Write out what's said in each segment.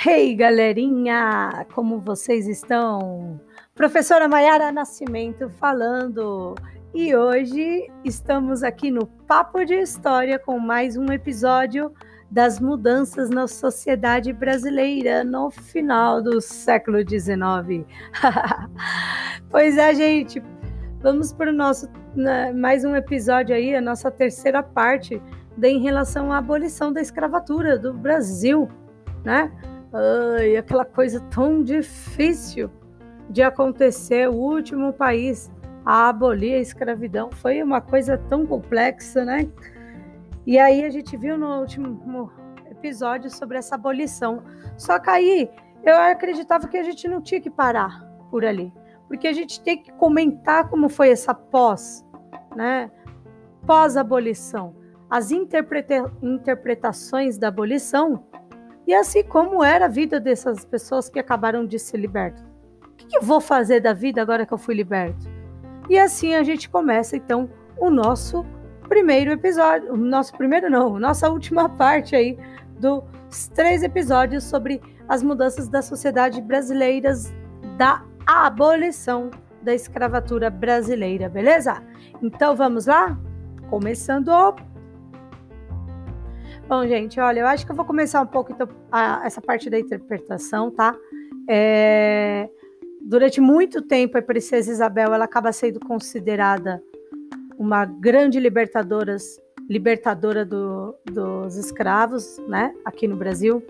Hey, galerinha! Como vocês estão? Professora Maiara Nascimento falando. E hoje estamos aqui no Papo de História com mais um episódio das mudanças na sociedade brasileira no final do século XIX. pois é, gente, vamos para o nosso né, mais um episódio aí, a nossa terceira parte em relação à abolição da escravatura do Brasil, né? Ai, aquela coisa tão difícil de acontecer, o último país a abolir a escravidão foi uma coisa tão complexa, né? E aí a gente viu no último episódio sobre essa abolição. Só que aí eu acreditava que a gente não tinha que parar por ali, porque a gente tem que comentar como foi essa pós, né? Pós-abolição, as interpreta interpretações da abolição e assim como era a vida dessas pessoas que acabaram de ser libertas. O que, eu vou fazer da vida agora que eu fui liberto? E assim a gente começa então o nosso primeiro episódio, o nosso primeiro não, nossa última parte aí dos três episódios sobre as mudanças da sociedade brasileiras da abolição da escravatura brasileira, beleza? Então vamos lá? Começando Bom, gente, olha, eu acho que eu vou começar um pouco então, a, essa parte da interpretação, tá? É, durante muito tempo, a princesa Isabel ela acaba sendo considerada uma grande libertadora, libertadora do, dos escravos, né? Aqui no Brasil.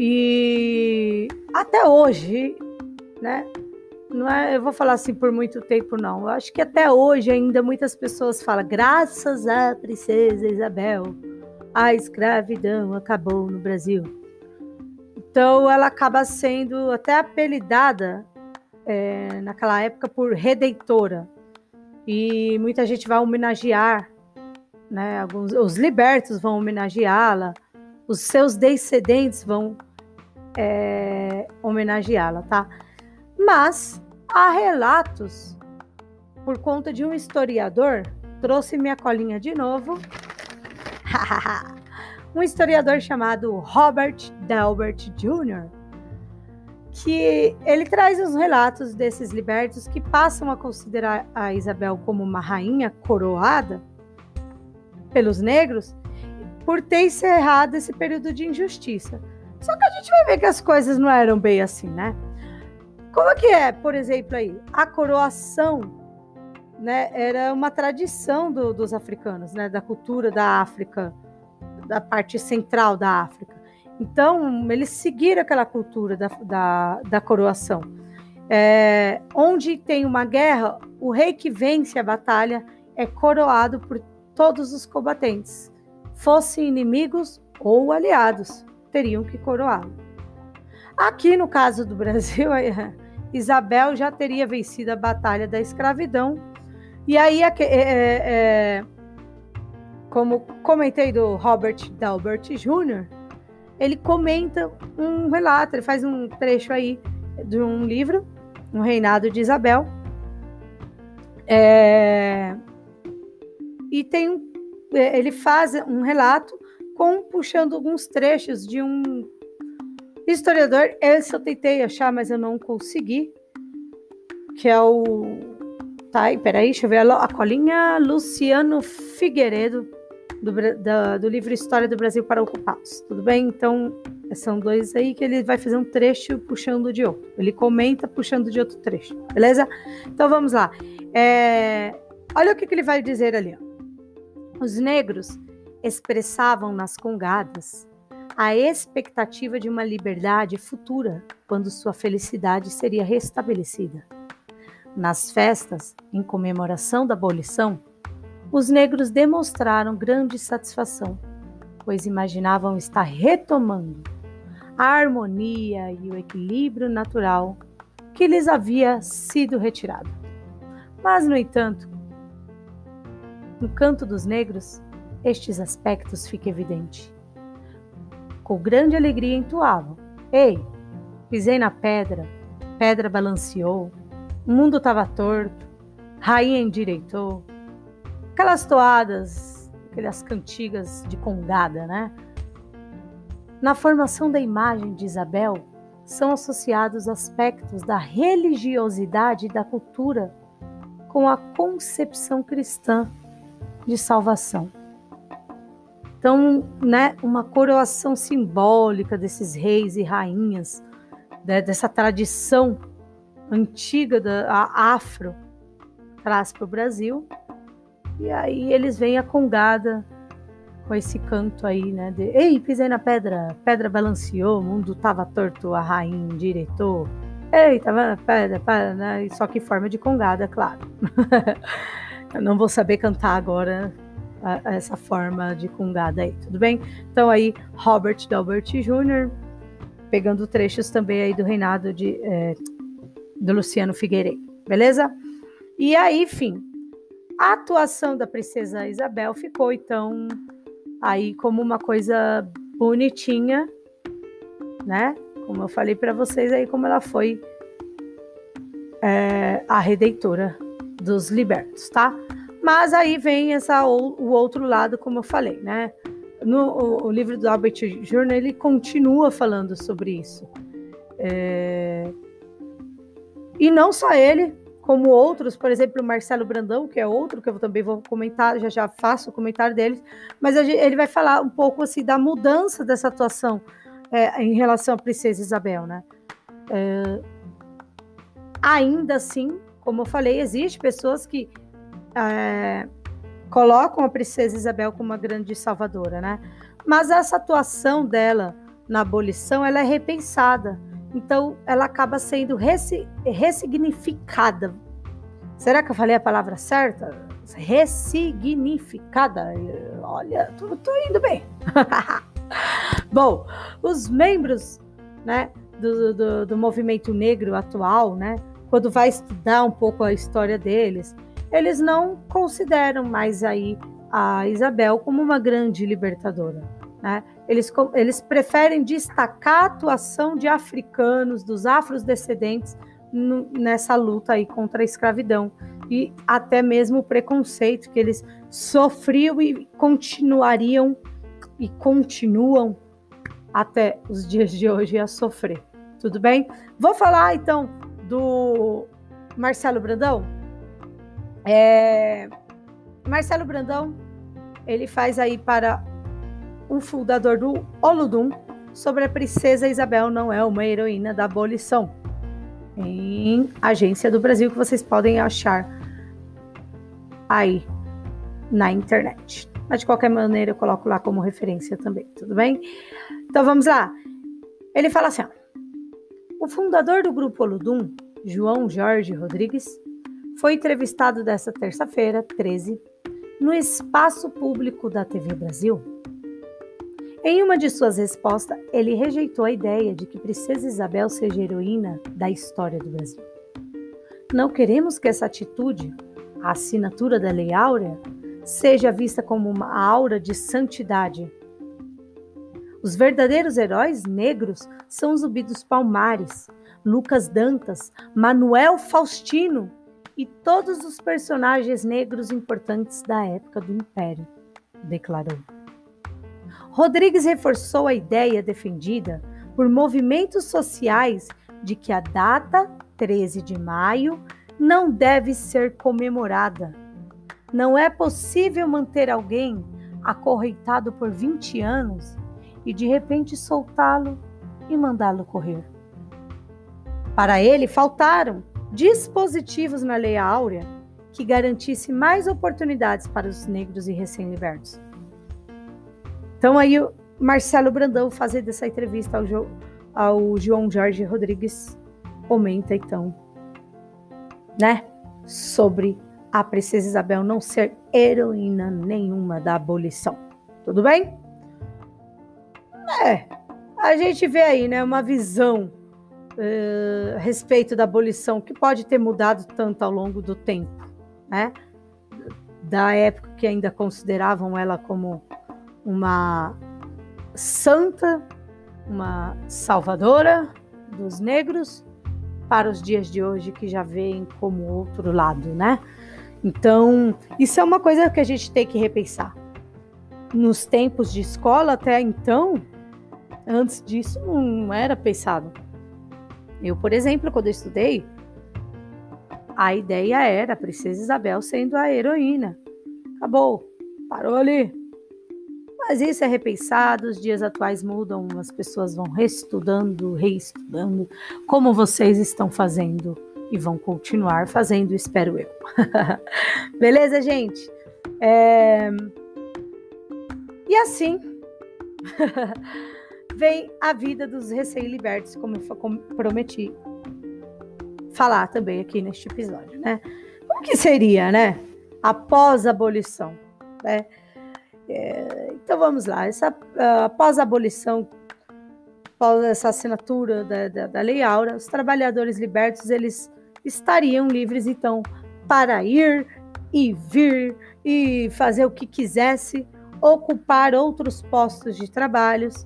E até hoje, né? Não é, eu vou falar assim por muito tempo, não. Eu acho que até hoje ainda muitas pessoas falam, graças à princesa Isabel a escravidão acabou no Brasil. Então ela acaba sendo até apelidada é, naquela época por redentora. E muita gente vai homenagear, né? Alguns, os libertos vão homenageá-la, os seus descendentes vão é, homenageá-la, tá? Mas há relatos, por conta de um historiador, trouxe minha colinha de novo um historiador chamado Robert Delbert Jr., que ele traz os relatos desses libertos que passam a considerar a Isabel como uma rainha coroada pelos negros por ter encerrado esse período de injustiça. Só que a gente vai ver que as coisas não eram bem assim, né? Como é que é, por exemplo, aí, a coroação né, era uma tradição do, dos africanos, né, da cultura da África, da parte central da África. Então, eles seguiram aquela cultura da, da, da coroação. É, onde tem uma guerra, o rei que vence a batalha é coroado por todos os combatentes, fossem inimigos ou aliados, teriam que coroá-lo. Aqui no caso do Brasil, Isabel já teria vencido a batalha da escravidão e aí, é, é, é, como comentei do Robert Dalbert Jr., ele comenta um relato, ele faz um trecho aí de um livro, Um Reinado de Isabel. É, e tem é, ele faz um relato com puxando alguns trechos de um historiador, esse eu tentei achar, mas eu não consegui, que é o Tá, peraí, deixa eu ver a colinha Luciano Figueiredo, do, do livro História do Brasil para Ocupados. Tudo bem? Então, são dois aí que ele vai fazer um trecho puxando de outro. Ele comenta puxando de outro trecho, beleza? Então vamos lá. É, olha o que, que ele vai dizer ali. Ó. Os negros expressavam nas congadas a expectativa de uma liberdade futura, quando sua felicidade seria restabelecida. Nas festas, em comemoração da abolição, os negros demonstraram grande satisfação, pois imaginavam estar retomando a harmonia e o equilíbrio natural que lhes havia sido retirado. Mas, no entanto, no canto dos negros, estes aspectos ficam evidentes. Com grande alegria entoavam: Ei, pisei na pedra, pedra balanceou, o mundo estava torto, rainha endireitou. Aquelas toadas, aquelas cantigas de congada, né? Na formação da imagem de Isabel são associados aspectos da religiosidade e da cultura com a concepção cristã de salvação. Então, né, uma coroação simbólica desses reis e rainhas, né, dessa tradição antiga da afro, traz para o Brasil. E aí eles vêm a congada com esse canto aí, né? De, Ei, pisei na pedra, pedra balanceou, o mundo tava torto, a rainha diretor. Ei, tava na pedra, pedra, né? Só que forma de congada, claro. Eu não vou saber cantar agora a, a essa forma de congada aí, tudo bem? Então aí, Robert Delbert Jr., pegando trechos também aí do reinado de, é, do Luciano Figueiredo, beleza? E aí, enfim, a atuação da princesa Isabel ficou então aí como uma coisa bonitinha, né? Como eu falei para vocês aí, como ela foi é, a redentora dos libertos, tá? Mas aí vem essa, o outro lado, como eu falei, né? No o, o livro do Albert Journal, ele continua falando sobre isso. É... E não só ele, como outros, por exemplo, o Marcelo Brandão, que é outro que eu também vou comentar, já já faço o comentário deles, mas ele vai falar um pouco assim da mudança dessa atuação é, em relação à princesa Isabel, né? É, ainda assim, como eu falei, existe pessoas que é, colocam a princesa Isabel como uma grande salvadora, né? Mas essa atuação dela na abolição, ela é repensada então, ela acaba sendo ressignificada. Será que eu falei a palavra certa? Ressignificada. Olha, tô, tô indo bem. Bom, os membros né, do, do, do movimento negro atual, né, quando vai estudar um pouco a história deles, eles não consideram mais aí a Isabel como uma grande libertadora. Né? Eles, eles preferem destacar a atuação de africanos, dos afrodescendentes, nessa luta aí contra a escravidão e até mesmo o preconceito que eles sofriam e continuariam e continuam até os dias de hoje a sofrer. Tudo bem? Vou falar então do Marcelo Brandão. É... Marcelo Brandão, ele faz aí para o fundador do Oludum, sobre a princesa Isabel não é uma heroína da abolição. Em Agência do Brasil, que vocês podem achar aí na internet. Mas de qualquer maneira, eu coloco lá como referência também, tudo bem? Então vamos lá. Ele fala assim: ó, o fundador do grupo Oludum, João Jorge Rodrigues, foi entrevistado desta terça-feira, 13, no espaço público da TV Brasil em uma de suas respostas, ele rejeitou a ideia de que Princesa Isabel seja heroína da história do Brasil. Não queremos que essa atitude, a assinatura da Lei Áurea, seja vista como uma aura de santidade. Os verdadeiros heróis negros são os Ubidos Palmares, Lucas Dantas, Manuel Faustino e todos os personagens negros importantes da época do Império, declarou. Rodrigues reforçou a ideia defendida por movimentos sociais de que a data 13 de maio não deve ser comemorada. Não é possível manter alguém acorrentado por 20 anos e de repente soltá-lo e mandá-lo correr. Para ele, faltaram dispositivos na Lei Áurea que garantisse mais oportunidades para os negros e recém-libertos. Então aí o Marcelo Brandão fazendo essa entrevista ao, jo, ao João Jorge Rodrigues comenta então, né, sobre a princesa Isabel não ser heroína nenhuma da abolição. Tudo bem? É, a gente vê aí, né, uma visão uh, a respeito da abolição que pode ter mudado tanto ao longo do tempo, né? Da época que ainda consideravam ela como uma santa, uma salvadora dos negros, para os dias de hoje que já veem como outro lado, né? Então, isso é uma coisa que a gente tem que repensar. Nos tempos de escola até então, Antes disso, não era pensado. Eu, por exemplo, quando eu estudei, a ideia era a Princesa Isabel sendo a heroína. Acabou, parou ali. Mas isso é repensado, os dias atuais mudam, as pessoas vão reestudando, reestudando, como vocês estão fazendo e vão continuar fazendo, espero eu. Beleza, gente? É... E assim vem a vida dos recém-libertos, como eu prometi falar também aqui neste episódio, né? Como que seria, né? Após a abolição, né? Então vamos lá, essa após a abolição, após essa assinatura da, da, da Lei Áurea, os trabalhadores libertos eles estariam livres então para ir e vir e fazer o que quisesse, ocupar outros postos de trabalhos,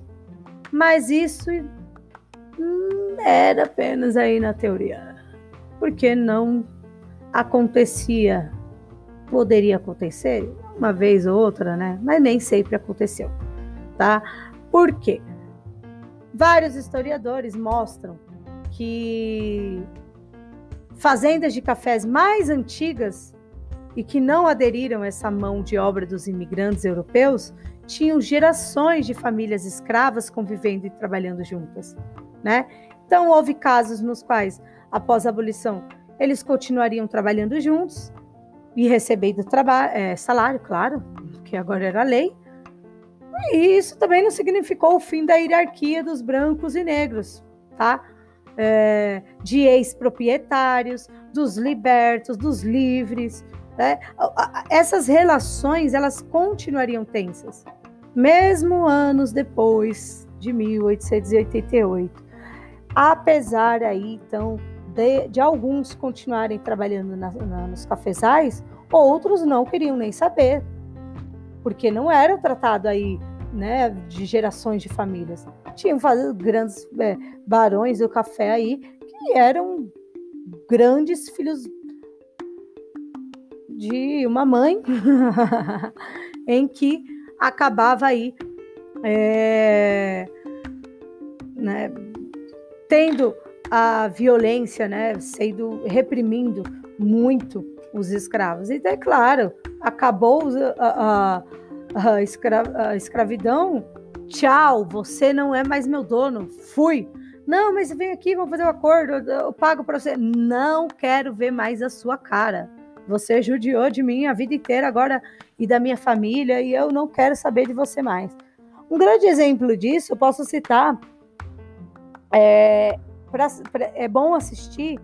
mas isso hum, era apenas aí na teoria, porque não acontecia. Poderia acontecer uma vez ou outra, né? Mas nem sempre aconteceu, tá? Por quê? Vários historiadores mostram que fazendas de cafés mais antigas e que não aderiram a essa mão de obra dos imigrantes europeus tinham gerações de famílias escravas convivendo e trabalhando juntas, né? Então houve casos nos quais, após a abolição, eles continuariam trabalhando juntos e recebendo é, salário, claro, que agora era lei. E isso também não significou o fim da hierarquia dos brancos e negros, tá? é, de ex-proprietários, dos libertos, dos livres. Né? Essas relações elas continuariam tensas, mesmo anos depois de 1888. Apesar aí, então, de, de alguns continuarem trabalhando na, na, nos cafezais, outros não queriam nem saber, porque não era tratado aí né, de gerações de famílias. Tinham grandes é, barões do café aí que eram grandes filhos de uma mãe, em que acabava aí é, né, tendo a violência, né, sendo reprimindo muito os escravos. E é claro, acabou a, a a, escra a escravidão, tchau, você não é mais meu dono, fui. Não, mas vem aqui, vamos fazer um acordo, eu, pago para você. Não quero ver mais a sua cara. Você judiou de mim a vida inteira agora e da minha família e eu não quero saber de você mais. Um grande exemplo disso eu posso citar. É, pra, pra, é bom assistir.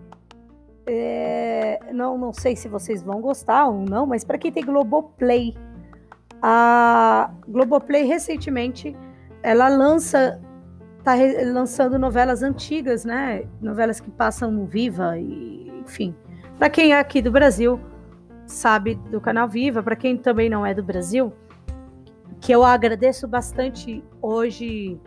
É, não, não sei se vocês vão gostar ou não, mas para quem tem Globoplay, a Globoplay recentemente ela lança tá lançando novelas antigas, né? Novelas que passam no Viva e enfim. Para quem é aqui do Brasil, sabe do canal Viva, para quem também não é do Brasil, que eu agradeço bastante hoje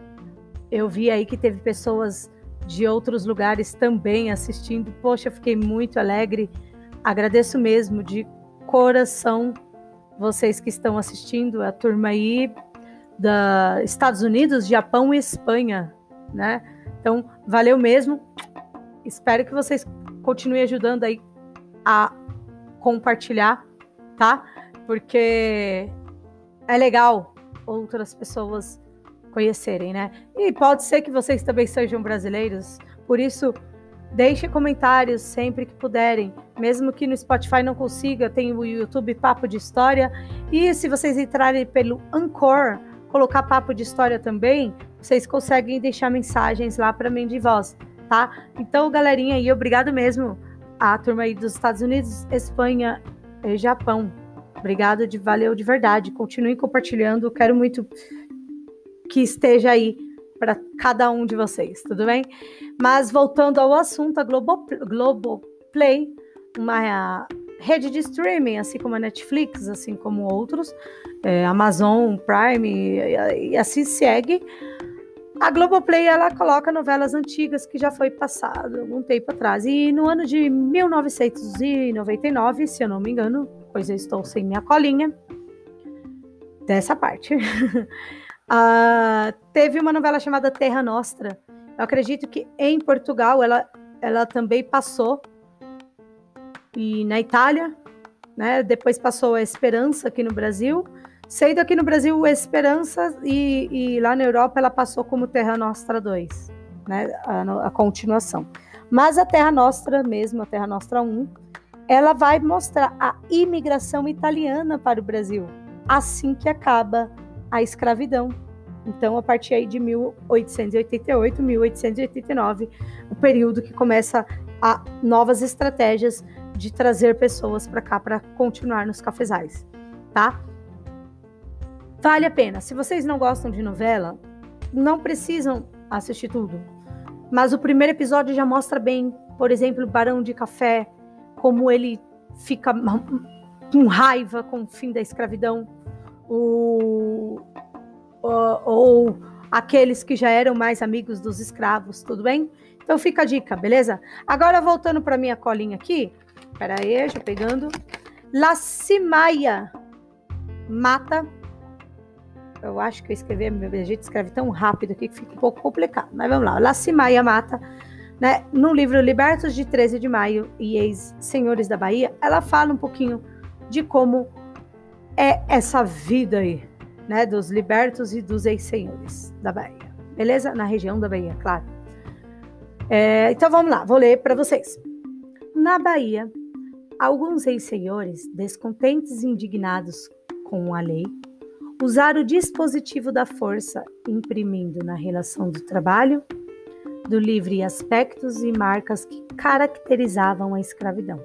eu vi aí que teve pessoas de outros lugares também assistindo. Poxa, fiquei muito alegre. Agradeço mesmo de coração vocês que estão assistindo, a turma aí da Estados Unidos, Japão e Espanha, né? Então, valeu mesmo. Espero que vocês continuem ajudando aí a compartilhar, tá? Porque é legal outras pessoas conhecerem, né? E pode ser que vocês também sejam brasileiros, por isso Deixe comentários sempre que puderem, mesmo que no Spotify não consiga, tem o YouTube Papo de História. E se vocês entrarem pelo Anchor, colocar Papo de História também, vocês conseguem deixar mensagens lá para mim de voz, tá? Então, galerinha aí, obrigado mesmo à turma aí dos Estados Unidos, Espanha e Japão. Obrigado, de valeu de verdade. Continuem compartilhando, quero muito que esteja aí para cada um de vocês, tudo bem? Mas voltando ao assunto, a Globoplay, uma rede de streaming, assim como a Netflix, assim como outros, é, Amazon Prime e, e, assim segue. A Globoplay ela coloca novelas antigas que já foi passado algum tempo atrás. E no ano de 1999, se eu não me engano, pois eu estou sem minha colinha dessa parte. Uh, teve uma novela chamada Terra Nostra. Eu acredito que em Portugal ela, ela também passou. E na Itália, né? Depois passou a Esperança aqui no Brasil. Sendo aqui no Brasil Esperança e, e lá na Europa ela passou como Terra Nostra 2, né? A, a continuação. Mas a Terra Nostra mesmo, a Terra Nostra 1, ela vai mostrar a imigração italiana para o Brasil, assim que acaba a escravidão. Então, a partir aí de 1888, 1889, o período que começa a novas estratégias de trazer pessoas para cá para continuar nos cafezais, tá? Vale a pena. Se vocês não gostam de novela, não precisam assistir tudo. Mas o primeiro episódio já mostra bem, por exemplo, o Barão de Café, como ele fica com raiva com o fim da escravidão, o, ou, ou aqueles que já eram mais amigos dos escravos, tudo bem? Então fica a dica, beleza? Agora voltando para minha colinha aqui, peraí, já pegando. La Cimaia mata eu acho que eu escrevi, a gente escreve tão rápido aqui que fica um pouco complicado. Mas vamos lá. Lacimaia Mata, né, no livro Libertos de 13 de Maio e Ex-Senhores da Bahia, ela fala um pouquinho de como é essa vida aí, né, dos libertos e dos ex-senhores da Bahia. Beleza? Na região da Bahia, claro. É, então vamos lá, vou ler para vocês. Na Bahia, alguns ex-senhores, descontentes e indignados com a lei, usar o dispositivo da força, imprimindo na relação do trabalho, do livre aspectos e marcas que caracterizavam a escravidão.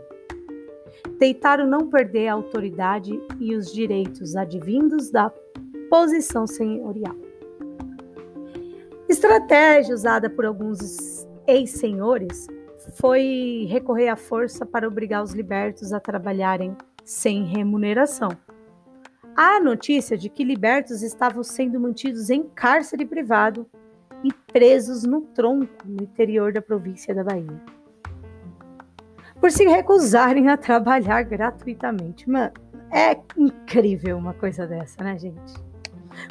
Tentaram não perder a autoridade e os direitos advindos da posição senhorial. Estratégia usada por alguns ex-senhores foi recorrer à força para obrigar os libertos a trabalharem sem remuneração Há notícia de que libertos estavam sendo mantidos em cárcere privado e presos no tronco no interior da província da Bahia. Por se recusarem a trabalhar gratuitamente. Mano, é incrível uma coisa dessa, né, gente?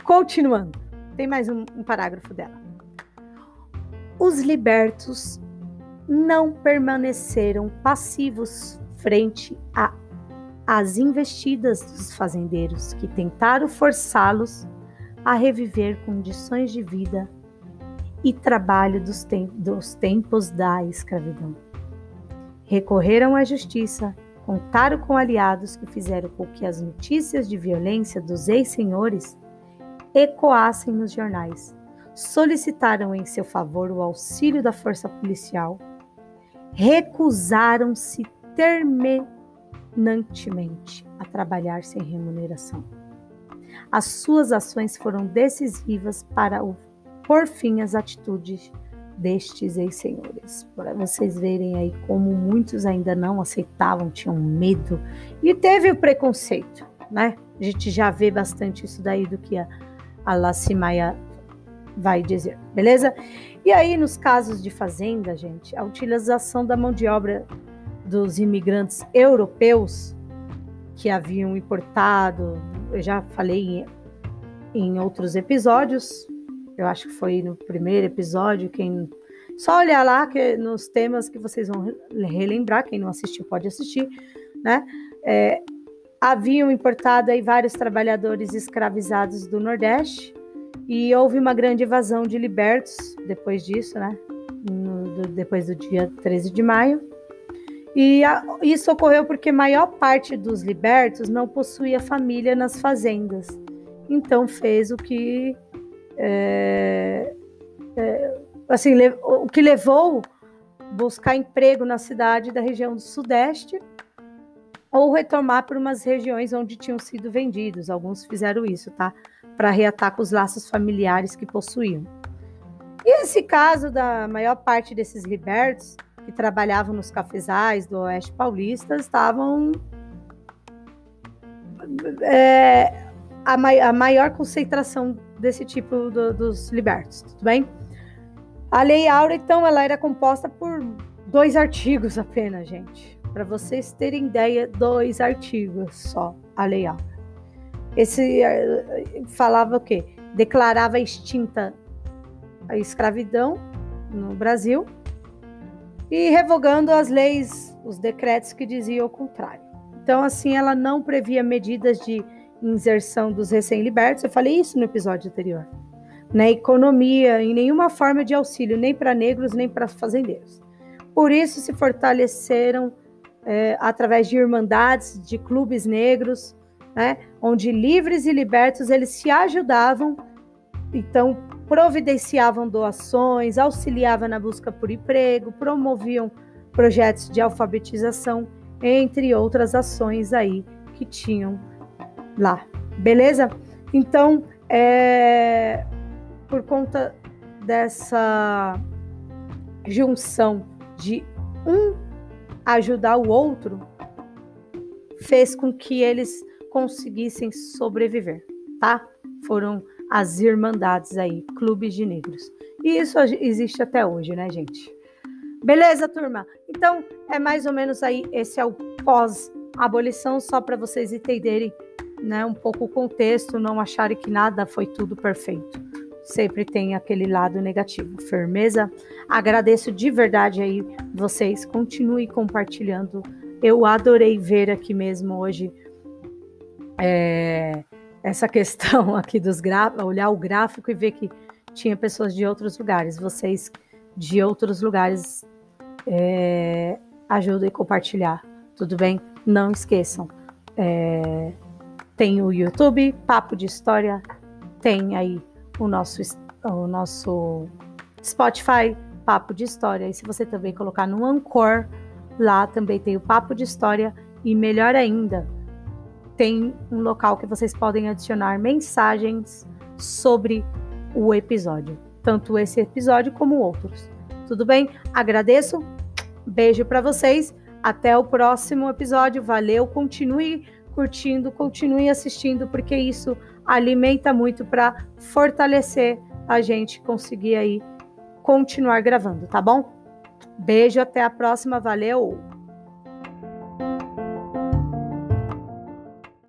Continuando, tem mais um, um parágrafo dela. Os libertos não permaneceram passivos frente a as investidas dos fazendeiros que tentaram forçá-los a reviver condições de vida e trabalho dos, tem dos tempos da escravidão. Recorreram à justiça, contaram com aliados que fizeram com que as notícias de violência dos ex-senhores ecoassem nos jornais, solicitaram em seu favor o auxílio da força policial, recusaram-se terminantemente a trabalhar sem remuneração. As suas ações foram decisivas para o, por fim as atitudes destes ex-senhores. Para vocês verem aí como muitos ainda não aceitavam, tinham medo e teve o preconceito, né? A gente já vê bastante isso daí do que a, a Lacimaia vai dizer, beleza? E aí, nos casos de fazenda, gente, a utilização da mão de obra dos imigrantes europeus que haviam importado, eu já falei em, em outros episódios, eu acho que foi no primeiro episódio, quem só olhar lá que nos temas que vocês vão relembrar, quem não assistiu pode assistir, né? É, haviam importado aí vários trabalhadores escravizados do Nordeste e houve uma grande evasão de libertos depois disso, né? No, do, depois do dia 13 de maio. E a, isso ocorreu porque maior parte dos libertos não possuía família nas fazendas. Então fez o que é, é, assim o que levou buscar emprego na cidade da região do Sudeste ou retomar para umas regiões onde tinham sido vendidos. Alguns fizeram isso, tá? Para reatar com os laços familiares que possuíam. E esse caso da maior parte desses libertos que trabalhavam nos cafezais do Oeste Paulista estavam é, a, mai a, maior concentração desse tipo do, dos libertos, tudo bem? A Lei Áurea, então, ela era composta por dois artigos apenas, gente. Para vocês terem ideia, dois artigos só, a Lei Áurea. Esse falava o quê? declarava extinta a escravidão no Brasil e revogando as leis, os decretos que diziam o contrário. Então, assim, ela não previa medidas de inserção dos recém-libertos. Eu falei isso no episódio anterior. Na economia, em nenhuma forma de auxílio, nem para negros, nem para fazendeiros. Por isso se fortaleceram é, através de irmandades, de clubes negros, né, onde livres e libertos eles se ajudavam, então providenciavam doações, auxiliavam na busca por emprego, promoviam projetos de alfabetização, entre outras ações aí que tinham lá, beleza? Então, é, por conta dessa junção de um ajudar o outro, fez com que eles conseguissem sobreviver, tá? Foram as irmandades aí, clubes de negros. E isso existe até hoje, né, gente? Beleza, turma? Então, é mais ou menos aí, esse é o pós-abolição, só para vocês entenderem né, um pouco o contexto, não acharem que nada foi tudo perfeito. Sempre tem aquele lado negativo. Firmeza? Agradeço de verdade aí vocês. Continue compartilhando. Eu adorei ver aqui mesmo hoje é, essa questão aqui dos gráficos, olhar o gráfico e ver que tinha pessoas de outros lugares. Vocês de outros lugares é, ajudem a compartilhar. Tudo bem? Não esqueçam. É, tem o YouTube, Papo de História, tem aí o nosso, o nosso Spotify, Papo de História. E se você também colocar no Anchor, lá também tem o Papo de História. E melhor ainda, tem um local que vocês podem adicionar mensagens sobre o episódio, tanto esse episódio como outros. Tudo bem? Agradeço. Beijo para vocês. Até o próximo episódio. Valeu. Continue curtindo, continue assistindo, porque isso alimenta muito para fortalecer a gente conseguir aí continuar gravando, tá bom? Beijo, até a próxima. Valeu.